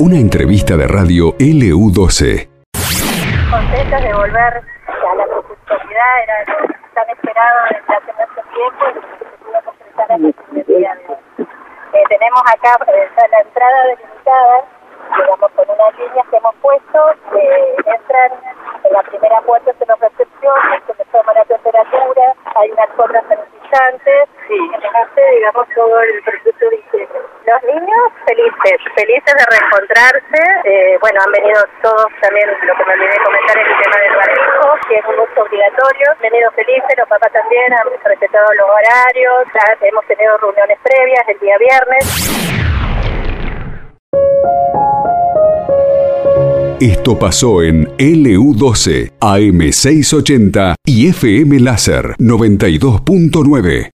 Una entrevista de radio LU12. Contentas de volver a la presencialidad, era algo tan esperado desde hace mucho tiempo y que se pudo concretar en el día de hoy. Eh, tenemos acá eh, la entrada delimitada, digamos, con unas líneas que hemos puesto, eh, entran en la primera puerta de la recepción, se les toma la temperatura, hay unas otras sanitizantes, sí. que hace, digamos, todo el proceso de higiene. Los niños felices, felices de reencontrarse, eh, bueno, han venido todos también, lo que me olvidé comentar es el tema del barbijo, que es un uso obligatorio, han venido felices, los papás también han respetado los horarios, ya hemos tenido reuniones previas el día viernes. Esto pasó en LU12, AM680 y FM Láser 92.9.